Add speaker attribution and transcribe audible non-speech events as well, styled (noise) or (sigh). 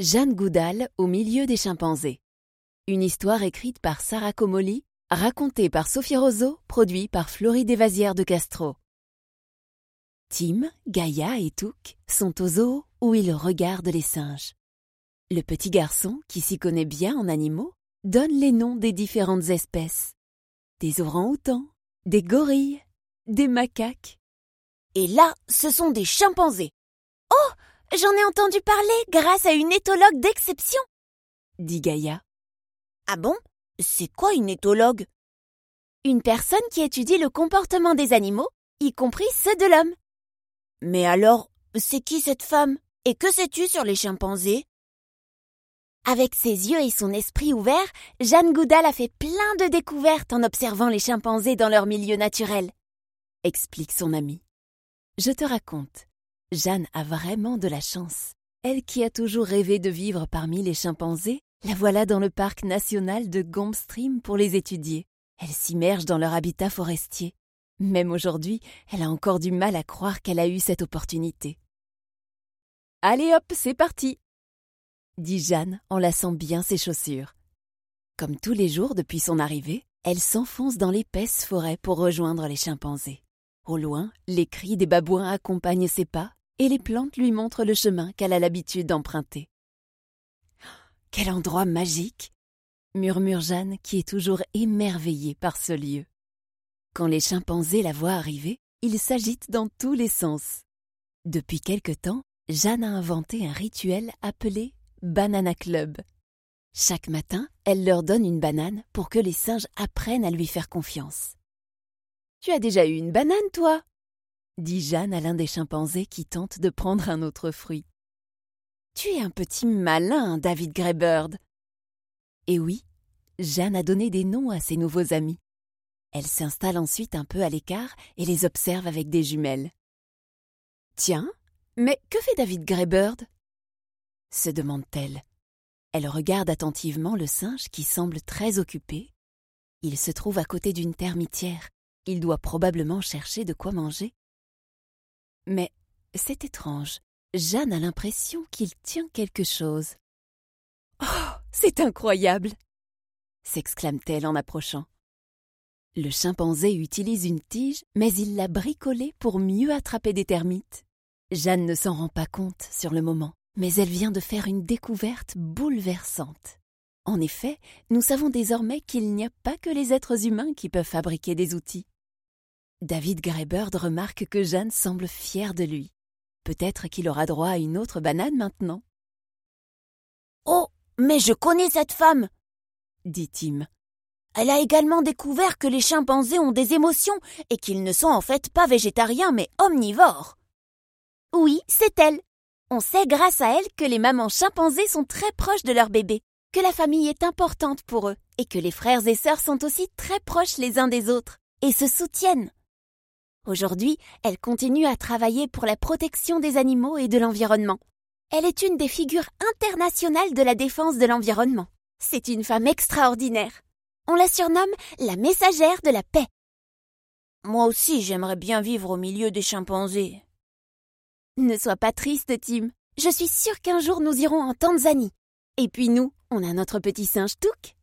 Speaker 1: Jeanne Goudal au milieu des chimpanzés. Une histoire écrite par Sarah Comoli, racontée par Sophie Roseau, produit par Florie Desvasières de Castro. Tim, Gaïa et Touk sont au zoo où ils regardent les singes. Le petit garçon, qui s'y connaît bien en animaux, donne les noms des différentes espèces. Des orang-outans, des gorilles, des macaques.
Speaker 2: Et là, ce sont des chimpanzés. Oh J'en ai entendu parler grâce à une éthologue d'exception,
Speaker 1: dit Gaïa.
Speaker 2: Ah bon? C'est quoi une éthologue?
Speaker 1: Une personne qui étudie le comportement des animaux, y compris ceux de l'homme.
Speaker 2: Mais alors, c'est qui cette femme? Et que sais-tu sur les chimpanzés?
Speaker 1: Avec ses yeux et son esprit ouvert, Jeanne Goudal a fait plein de découvertes en observant les chimpanzés dans leur milieu naturel, explique son amie. Je te raconte. Jeanne a vraiment de la chance. Elle qui a toujours rêvé de vivre parmi les chimpanzés, la voilà dans le parc national de Gombe pour les étudier. Elle s'immerge dans leur habitat forestier. Même aujourd'hui, elle a encore du mal à croire qu'elle a eu cette opportunité. Allez hop, c'est parti dit Jeanne en lassant bien ses chaussures. Comme tous les jours depuis son arrivée, elle s'enfonce dans l'épaisse forêt pour rejoindre les chimpanzés. Au loin, les cris des babouins accompagnent ses pas et les plantes lui montrent le chemin qu'elle a l'habitude d'emprunter. (gasps) Quel endroit magique murmure Jeanne qui est toujours émerveillée par ce lieu. Quand les chimpanzés la voient arriver, ils s'agitent dans tous les sens. Depuis quelque temps, Jeanne a inventé un rituel appelé Banana Club. Chaque matin, elle leur donne une banane pour que les singes apprennent à lui faire confiance. Tu as déjà eu une banane, toi? dit Jeanne à l'un des chimpanzés qui tente de prendre un autre fruit. Tu es un petit malin, David Greybird. Et oui, Jeanne a donné des noms à ses nouveaux amis. Elle s'installe ensuite un peu à l'écart et les observe avec des jumelles. Tiens, mais que fait David Greybird? se demande-t-elle. Elle regarde attentivement le singe qui semble très occupé. Il se trouve à côté d'une termitière. Il doit probablement chercher de quoi manger. Mais c'est étrange. Jeanne a l'impression qu'il tient quelque chose. Oh, c'est incroyable s'exclame-t-elle en approchant. Le chimpanzé utilise une tige, mais il l'a bricolée pour mieux attraper des termites. Jeanne ne s'en rend pas compte sur le moment, mais elle vient de faire une découverte bouleversante. En effet, nous savons désormais qu'il n'y a pas que les êtres humains qui peuvent fabriquer des outils. David Greybird remarque que Jeanne semble fière de lui. Peut-être qu'il aura droit à une autre banane maintenant.
Speaker 2: Oh, mais je connais cette femme
Speaker 1: dit Tim.
Speaker 2: Elle a également découvert que les chimpanzés ont des émotions et qu'ils ne sont en fait pas végétariens mais omnivores.
Speaker 1: Oui, c'est elle. On sait grâce à elle que les mamans chimpanzés sont très proches de leurs bébés, que la famille est importante pour eux et que les frères et sœurs sont aussi très proches les uns des autres et se soutiennent. Aujourd'hui, elle continue à travailler pour la protection des animaux et de l'environnement. Elle est une des figures internationales de la défense de l'environnement. C'est une femme extraordinaire. On la surnomme la messagère de la paix.
Speaker 2: Moi aussi, j'aimerais bien vivre au milieu des chimpanzés.
Speaker 1: Ne sois pas triste, Tim. Je suis sûre qu'un jour nous irons en Tanzanie. Et puis nous, on a notre petit singe Touk.